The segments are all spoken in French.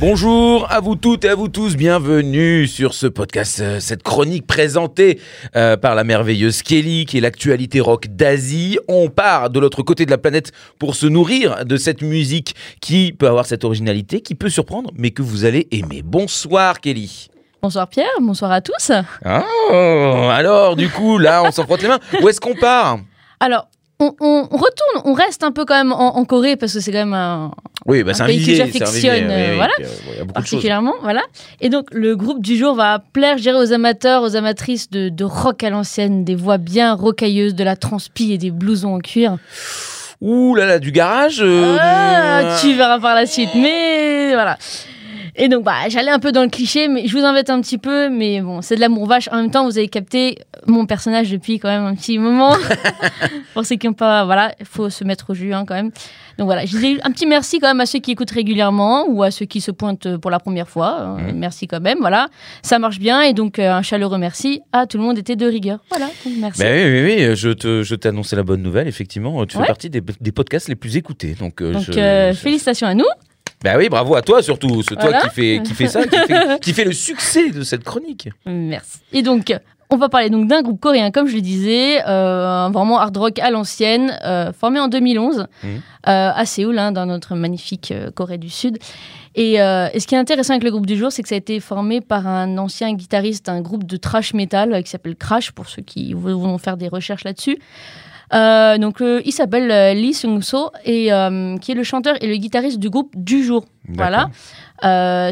Bonjour à vous toutes et à vous tous, bienvenue sur ce podcast, euh, cette chronique présentée euh, par la merveilleuse Kelly, qui est l'actualité rock d'Asie. On part de l'autre côté de la planète pour se nourrir de cette musique qui peut avoir cette originalité, qui peut surprendre, mais que vous allez aimer. Bonsoir Kelly. Bonsoir Pierre, bonsoir à tous. Oh, alors du coup, là, on s'en frotte les mains. Où est-ce qu'on part? Alors, on, retourne, on reste un peu quand même en, en Corée parce que c'est quand même un, Oui, bah, c'est Un un pays que j'affectionne, euh, oui, voilà. euh, particulièrement, voilà. Et donc le groupe du jour va plaire, dirais, aux amateurs, aux amatrices de, de rock à l'ancienne, des voix bien rocailleuses, de la transpi et des blousons en cuir. Ouh là là, du garage euh, Ah, tu verras par la suite, mais voilà. Et donc, bah, j'allais un peu dans le cliché, mais je vous embête un petit peu, mais bon, c'est de l'amour vache. En même temps, vous avez capté mon personnage depuis quand même un petit moment. Pour ceux qui n'ont pas, voilà, il faut se mettre au jus hein, quand même. Donc voilà, je disais un petit merci quand même à ceux qui écoutent régulièrement ou à ceux qui se pointent pour la première fois. Euh, Mhm. Merci quand même, voilà. Ça marche bien et donc euh, un chaleureux merci à tout le monde était de rigueur. Voilà, donc merci. Ben oui, oui, oui, je te, je t'ai annoncé la bonne nouvelle, effectivement. Tu Ouais. fais partie des, des podcasts les plus écoutés. Donc, euh, donc je- euh, je- félicitations à nous. Ben oui, bravo à toi surtout. C'est toi qui fait, qui fait ça, qui fait, qui fait le succès de cette chronique. Merci. Et donc, on va parler donc d'un groupe coréen, comme je le disais, euh, vraiment hard rock à l'ancienne, euh, formé en 2011 Mhm. euh, à Séoul, hein, dans notre magnifique Corée du Sud. Et, et ce qui est intéressant avec le groupe du jour, c'est que ça a été formé par un ancien guitariste d'un groupe de trash metal qui s'appelle Crash, pour ceux qui vont faire des recherches là-dessus. Euh, donc, euh, il s'appelle euh, Lee Sung-so, et qui est le chanteur et le guitariste du groupe du jour. Voilà.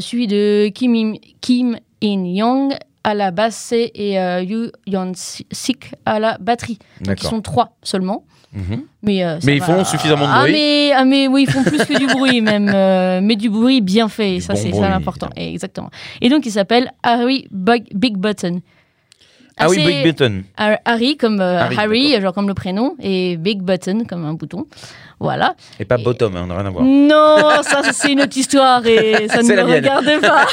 Suivi de Kim, In- Kim In-young à la basse et Yu Yeon-sik à la batterie. Donc, ils sont trois seulement. Mhm. Mais, euh, Mais ils va. font suffisamment de ah, bruit. Mais, ah, mais oui, ils font plus que du bruit, même. euh, mais du bruit bien fait. Du ça, bon c'est ça l'important. Exactement. Et donc, il s'appelle Harry Big Button. Ah oui, Big Button. Har- Harry comme euh, Harry, Harry, genre comme le prénom, et Big Button comme un bouton. Voilà. Et pas Bottom, hein, on n'a rien à voir. Non, ça, c'est une autre histoire et ça ne me regarde pas.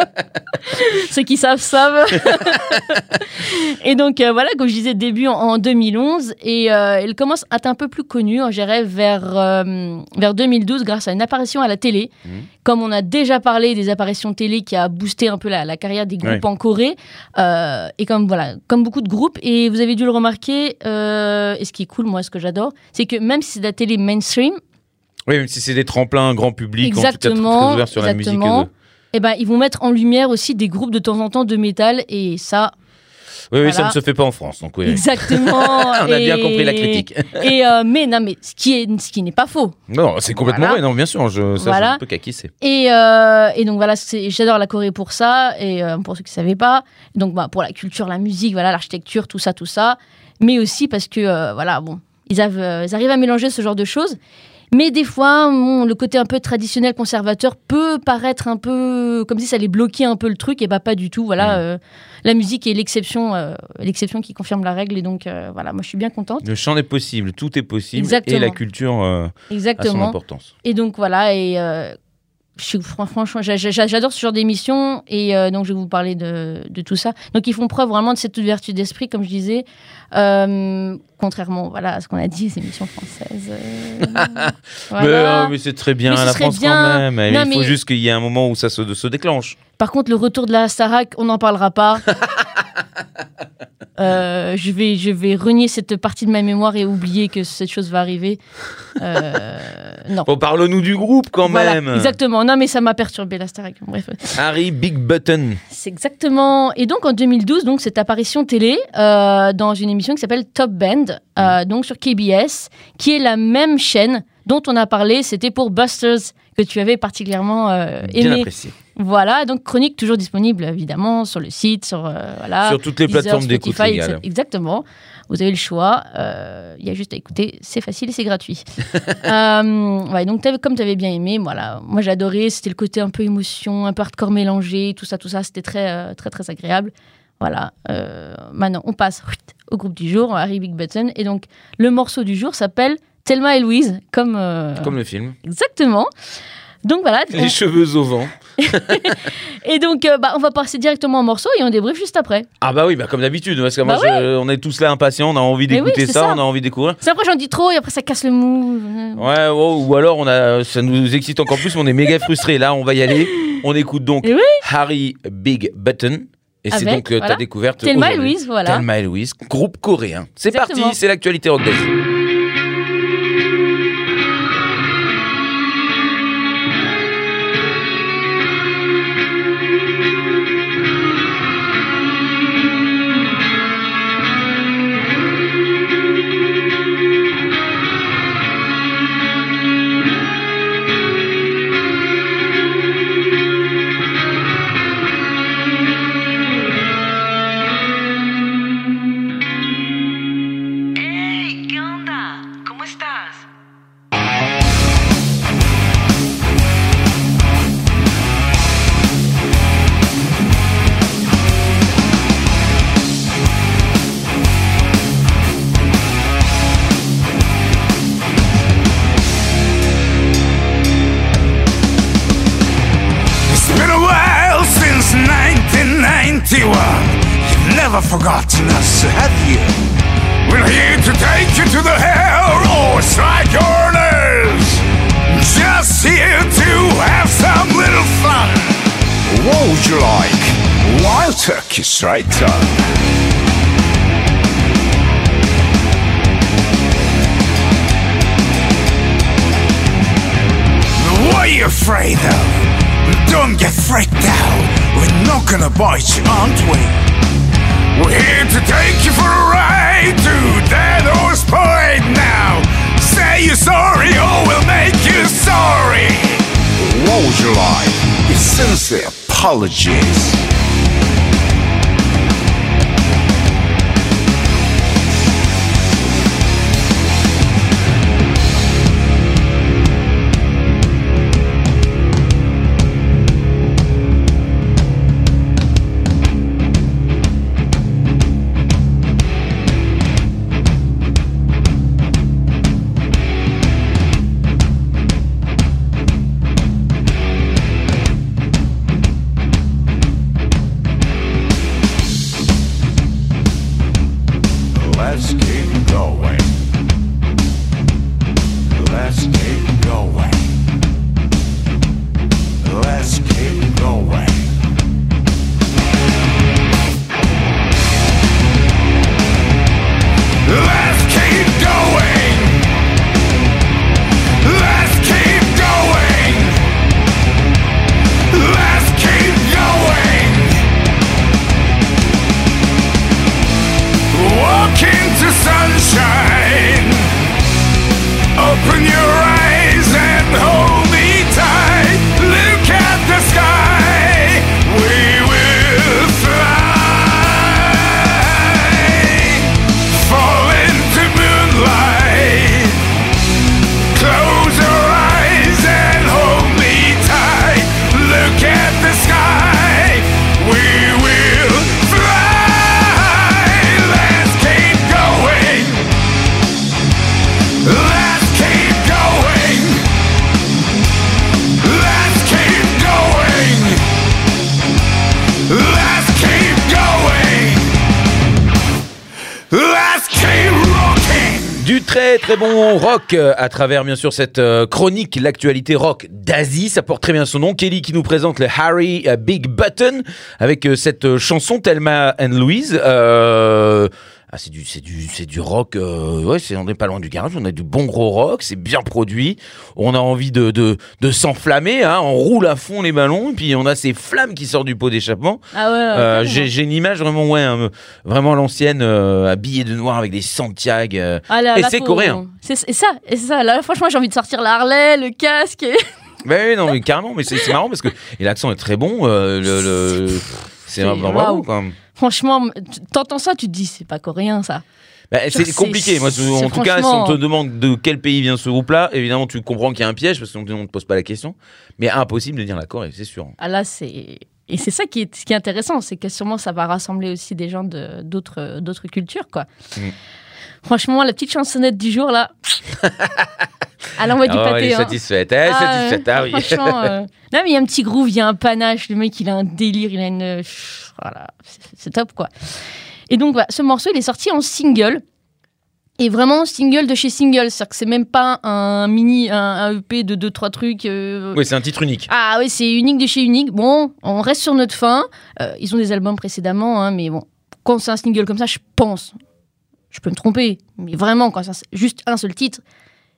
Ceux qui savent, savent. et donc, euh, voilà, comme je disais, début en, en 2011. Et euh, il commence à être un peu plus connu, je dirais, vers, vers 2012 grâce à une apparition à la télé. Mhm. Comme on a déjà parlé des apparitions télé qui a boosté un peu la, la carrière des groupes en Corée. Euh, et comme, voilà, comme beaucoup de groupes. Et vous avez dû le remarquer, euh, et ce qui est cool, moi, ce que j'adore, c'est que même si c'est de la télé mainstream, Oui, même si c'est des tremplins grand public, en tout cas très, Exactement, très ouverts sur la musique. exactement. euh, eh ben, ils vont mettre en lumière aussi des groupes de temps en temps de métal et ça, Oui, oui, ça ne se fait pas en France. Donc, oui, exactement. On a bien compris la critique. Et euh, mais non, mais ce qui est, ce qui n'est pas faux. Non, c'est complètement Voilà. vrai. Non, bien sûr, je, ça, Voilà. je peux qu'acquisser. Et, euh, et donc voilà, j'adore la Corée pour ça et euh, pour ceux qui ne savaient pas. Donc bah, pour la culture, la musique, voilà, l'architecture, tout ça, tout ça. Mais aussi parce que euh, voilà, bon, ils arrivent à mélanger ce genre de choses. Mais des fois, bon, le côté un peu traditionnel, conservateur peut paraître un peu comme si ça allait bloquer un peu le truc. Et bah pas du tout. Voilà, Mm. euh, la musique est l'exception, euh, l'exception qui confirme la règle. Et donc euh, voilà, moi je suis bien contente. Le chant est possible, tout est possible. Exactement. Et la culture euh, a son Exactement. importance. Et donc voilà, et je franchement, j'a- j'a- j'adore ce genre d'émission, et euh, donc je vais vous parler de, de tout ça. Donc ils font preuve vraiment de cette ouverture d'esprit, comme je disais, euh, contrairement voilà, à ce qu'on a dit, les émissions françaises. euh, Mais, voilà. mais c'est très bien, Mais la France bien. quand même. Il faut mais- juste qu'il y ait un moment où ça se, se déclenche. Par contre, le retour de la Starac, on n'en parlera pas. Euh, je, vais, je vais renier cette partie de ma mémoire et oublier que cette chose va arriver. Euh, non. Bon, parle-nous du groupe quand Voilà, même. exactement. Non, mais ça m'a perturbé la Starac. Bref. Harry Big Button. C'est exactement. Et donc en 2012, donc cette apparition télé euh, dans une émission qui s'appelle Top Band, euh, donc sur KBS, qui est la même chaîne dont on a parlé. C'était pour Busters que tu avais particulièrement euh, Bien aimé. apprécié. Voilà, donc chronique toujours disponible évidemment sur le site, sur euh, voilà. Sur toutes les Deezer, plateformes d'écoute Exactement. Vous avez le choix. euh, Il y a juste à écouter. C'est facile et c'est gratuit. Euh, ouais, donc comme tu avais bien aimé, voilà. Moi j'ai adoré. C'était le côté un peu émotion, un peu hardcore mélangé, tout ça, tout ça. C'était très, très, très agréable. Voilà. maintenant, on passe au groupe du jour, Harry Big Button. Et donc, le morceau du jour s'appelle Thelma et Louise, comme. Comme le film. Exactement. Donc voilà. Les on- cheveux au vent. Et donc, euh, bah, on va passer directement en morceau et on débrief juste après. Ah bah oui, bah comme d'habitude, parce que moi, Bah je- on est tous là impatients, on a envie oui, d'écouter ça, ça. on a envie de découvrir. C'est après, j'en dis trop et après, ça casse le mou. Ouais, ouais, ou alors on a, ça nous excite encore plus, mais on est méga frustrés. Là, on va y aller. On écoute donc oui. Harry Big Button. Et c'est donc euh, ta découverte. Thelma et. Louise, voilà. Thelma et Louise, groupe coréen. C'est parti, c'est l'actualité rock never forgotten us, have you? We're here to take you to the hell or strike your nerves. Just here to have some little fun. What would you like? Wild turkey straight up. What are you afraid of? Don't get freaked out. We're not gonna bite you, aren't we? We're here to take you for a ride to Dead Horse Point now. Say you're sorry or we'll make you sorry. What would you like? Your sincere apologies. Très très bon rock euh, à travers bien sûr cette euh, chronique, l'actualité rock d'Asie. Ça porte très bien son nom. Kelly qui nous présente le Harry euh, Big Button avec cette chanson Thelma and Louise. Ah, c'est du, c'est du, c'est du rock. euh, ouais, c'est, on n'est pas loin du garage. On a du bon gros rock. C'est bien produit. On a envie de, de, de s'enflammer. Hein, on roule à fond les ballons. Puis on a ces flammes qui sortent du pot d'échappement. Ah ouais, ouais, Euh, j'ai, j'ai une image vraiment, ouais, hein, vraiment l'ancienne, euh, habillée de noir avec des Santiago. Ah là, et là, c'est faut- coréen. C'est c'est ça, et c'est ça. Là, franchement, j'ai envie de sortir la Harley, le casque. et- oui, non, mais carrément, mais c'est c'est marrant parce que et l'accent est très bon. le, le- c'est vraiment bravo quand même. Franchement, t'entends ça, tu te dis, c'est pas coréen ça. Ben, c'est compliqué. Moi, en tout cas, si on te demande de quel pays vient ce groupe-là, évidemment, tu comprends qu'il y a un piège parce qu'on ne te pose pas la question. Mais impossible de dire la Corée, c'est sûr. Ah là, c'est. Et c'est ça qui est, ce qui est intéressant, c'est que sûrement ça va rassembler aussi des gens de- d'autres cultures, quoi. Mm. Franchement, la petite chansonnette du jour, là. Elle envoie du Oh, elle pâté. est hein. satisfaite, elle est Ah, satisfaite. Ah oui. Franchement, euh, non, mais il y a un petit groove, il y a un panache. Le mec, il a un délire, il a une. euh, Voilà, c'est- top, quoi. Et donc, voilà, ce morceau, il est sorti en single. Et vraiment single de chez single. C'est-à-dire que c'est même pas un mini, un, un EP de 2-3 trucs. euh, Oui, c'est un titre unique. Ah oui, c'est unique de chez unique. Bon, on reste sur notre fin. Euh, ils ont des albums précédemment, hein, mais bon, quand c'est un single comme ça, je pense, je peux me tromper, mais vraiment, quand c'est juste un seul titre,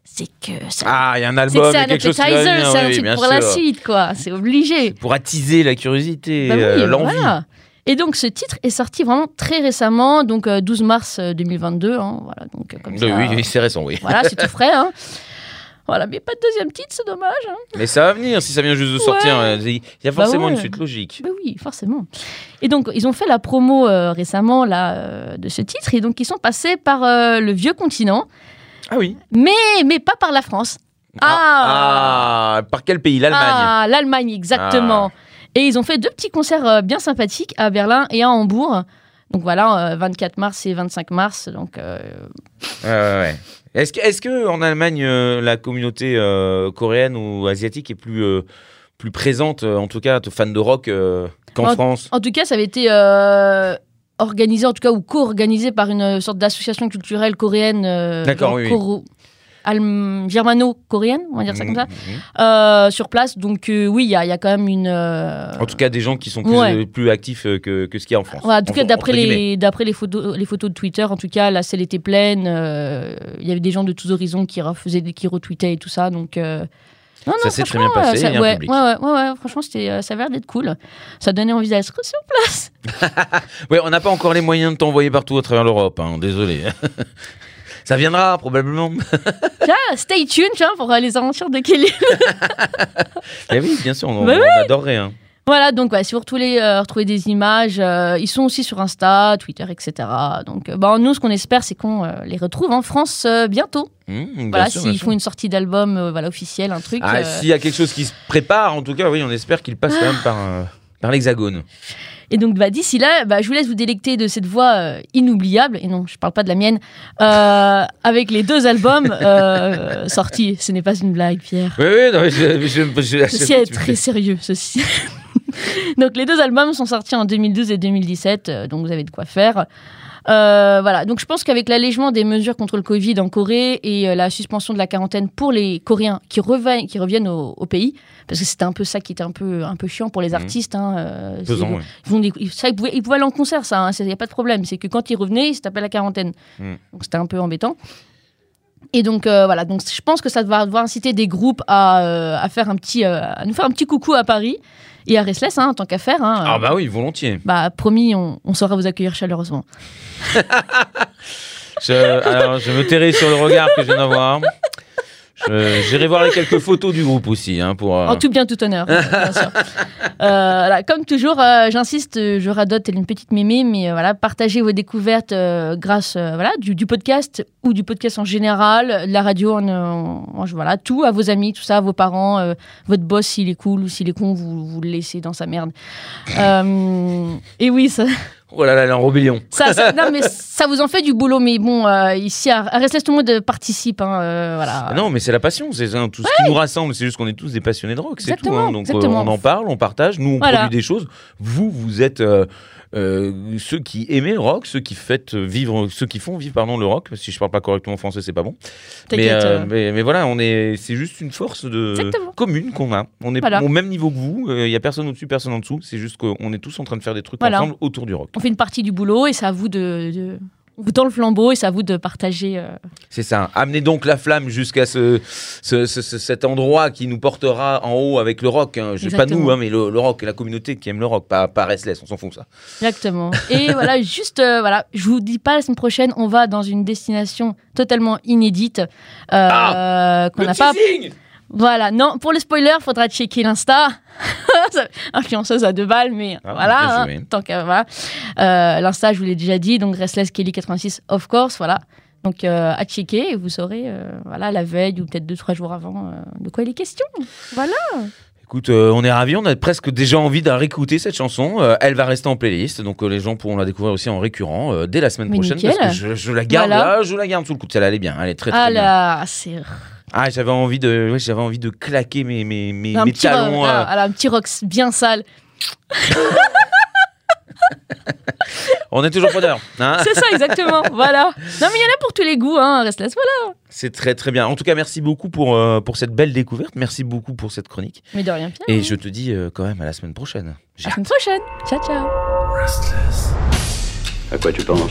c'est que ça. Ah, il y a un album, c'est quelque chose qui va venir, c'est un oui, truc bien pour la suite, quoi. C'est obligé. Pour attiser la curiosité, Bah oui, euh, l'envie. voilà. Et donc, ce titre est sorti vraiment très récemment, donc euh, 12 mars euh, 2022. hein, voilà, donc euh, comme ça. Oui, oui, c'est récent, oui. Voilà, c'est tout frais. Hein. Voilà, mais pas de deuxième titre, c'est dommage. hein. Mais ça va venir, si ça vient juste de sortir. Ouais. euh, Il y a Bah forcément ouais. une suite logique. Bah oui, forcément. Et donc, ils ont fait la promo euh, récemment là, euh, de ce titre, et donc ils sont passés par euh, le vieux continent, Ah oui. mais, mais pas par la France. Ah, ah, par quel pays? L'Allemagne. Ah, l'Allemagne, exactement. Et ils ont fait deux petits concerts euh, bien sympathiques à Berlin et à Hambourg. Donc voilà, euh, 24 mars et 25 mars. Donc, euh, Ouais. Est-ce que, que en Allemagne, euh, la communauté euh, coréenne ou asiatique est plus, euh, plus présente, euh, en tout cas, fan de rock, euh, qu'en En- France? en tout cas, ça avait été euh, organisé, en tout cas, ou co-organisé par une sorte d'association culturelle coréenne. euh, D'accord, oui, coro- germano-coréenne, on va dire ça comme ça. Mhm, mhm. euh, sur place. Donc euh, oui, il y, y a quand même une. euh, En tout cas, des gens qui sont plus, Ouais. euh, plus actifs euh, que, que ce qu'il y a en France. ouais, en tout cas, d'après les, d'après les photos, les photos de Twitter, en tout cas, la selle était pleine. euh, Il y avait des gens de tous horizons qui refaisaient, qui retweetaient et tout ça. Donc euh, non, Ça s'est très bien passé, euh, ça- il y a un ouais, public. ouais, ouais, ouais, ouais, franchement, c'était, euh, ça avait l'air d'être cool. Ça donnait envie d'être sur place. Ouais, on n'a pas encore les moyens de t'envoyer partout à travers l'Europe, hein, désolé. Ça viendra probablement. Tiens, stay tuned, pour les aventures de Kelly. Eh oui, bien sûr, on, Bah on adorerait. hein. Voilà, donc ouais, si vous retrouvez, euh, retrouvez des images, euh, ils sont aussi sur Insta, Twitter, etc. Donc, euh, bon, nous, ce qu'on espère, c'est qu'on euh, les retrouve en France euh, bientôt. Mmh, Voilà, s'ils font une sortie d'album voilà, officielle, un truc. Ah, S'il y a quelque chose qui se prépare, en tout cas, oui, on espère qu'il passe quand même par, par l'hexagone. Et donc, bah, d'ici là, bah, je vous laisse vous délecter de cette voix euh, inoubliable, et non, je parle pas de la mienne, euh, avec les deux albums euh, sortis. Ce n'est pas une blague, Pierre. Oui, oui, non, mais je, je, je- je- Ceci est très sérieux, ceci. donc les deux albums sont sortis en 2012 et 2017, euh, donc vous avez de quoi faire. Euh, voilà, donc je pense qu'avec l'allègement des mesures contre le Covid en Corée et euh, la suspension de la quarantaine pour les Coréens qui reviennent, qui reviennent au, au pays, parce que c'était un peu ça qui était un peu, un peu chiant pour les Mhm. artistes. Hein, euh, pesant, c'est- ouais. ils, vont des- ils- ça, ils, pouvaient, ils pouvaient aller en concert, ça, il n'y a pas de problème. C'est que quand ils revenaient, ils se tapaient la quarantaine. Mm. Donc c'était un peu embêtant. Et donc euh, voilà, donc je pense que ça va inciter des groupes à, euh, à faire un petit, euh, à nous faire un petit coucou à Paris et à Restless, hein, en tant qu'affaire. Hein, Ah bah oui, volontiers. Bah, promis, on, on saura vous accueillir chaleureusement. Je, alors, je me tairai sur le regard que je viens d'avoir. Je- J'irai voir les quelques photos du groupe aussi. Hein, pour, euh, En tout bien, tout honneur. bien sûr. Euh, voilà, comme toujours, euh, j'insiste, euh, je radote une petite mémé, mais euh, voilà, partagez vos découvertes euh, grâce euh, voilà, du, du podcast ou du podcast en général, de la radio, en, en- en- voilà, tout à vos amis, tout ça, à vos parents, euh, votre boss s'il est cool ou s'il est con, vous, vous le laissez dans sa merde. Euh, et oui, ça, Oh là là, elle est en rébellion. ça, ça- non, mais ça vous en fait du boulot, mais bon, euh, ici à, à Restless, tout le monde participe, hein, euh, voilà. Ah Non, mais c'est la passion, c'est tout ce qui nous rassemble. C'est juste qu'on est tous des passionnés de rock, c'est tout. Hein. Donc euh, on en parle, on partage, nous on Voilà. produit des choses. Vous, vous êtes euh, euh, ceux qui aimez le rock, ceux qui faites vivre, ceux qui font vivre pardon le rock. Si je parle pas correctement français, c'est pas bon. Mais, euh, euh, mais, mais voilà, on est, c'est juste une force de Exactement. commune qu'on a. On est Voilà. au même niveau que vous. Il y a personne au-dessus, personne en dessous. C'est juste qu'on est tous en train de faire des trucs ensemble autour du rock. Fait une partie du boulot et c'est à vous de, de- on vous tend le flambeau et c'est à vous de partager. euh, C'est ça. Amenez donc la flamme jusqu'à ce, ce- ce- ce- cet endroit qui nous portera en haut avec le rock. hein. Je- Pas nous, hein, mais le, le rock et la communauté qui aime le rock, pas, pas Restless, on s'en fout ça. Exactement. Et voilà, juste, euh, voilà, je vous dis pas la semaine prochaine, on va dans une destination totalement inédite euh, Ah, qu'on n'a pas. teasing Voilà, non, pour le spoiler, faudra checker l'insta. Ça- Influenceuse à deux balles, mais Ah, voilà, hein, tant que voilà. Euh, L'insta, je vous l'ai déjà dit, donc Restless Kelly 86, of course, voilà. Donc euh, à checker et vous saurez, euh, voilà, la veille ou peut-être deux trois jours avant, de quoi il est question. Voilà. Écoute, euh, on est ravis, on a presque déjà envie de réécouter cette chanson. Euh, elle va rester en playlist, donc euh, les gens pourront la découvrir aussi en récurrent dès la semaine Mais prochaine. nickel. Parce que je, je la garde Voilà. là, je la garde sous le coude. Celle-là, elle est bien, elle est très très Ah bien. là, c'est Ah, j'avais envie de, ouais, j'avais envie de claquer mes mes mes, un mes petit, rock, talons. euh, ah, ah, un petit rock bien sale. On est toujours preneur. hein. C'est ça, exactement. voilà. Non, mais il y en a pour tous les goûts, hein. Restless, voilà. C'est très très bien. En tout cas, merci beaucoup pour euh, pour cette belle découverte. Merci beaucoup pour cette chronique. Mais de rien, Pierre. Et je te dis euh, quand même à la semaine prochaine. J'ai À la semaine prochaine. Ciao, ciao. À quoi tu penses?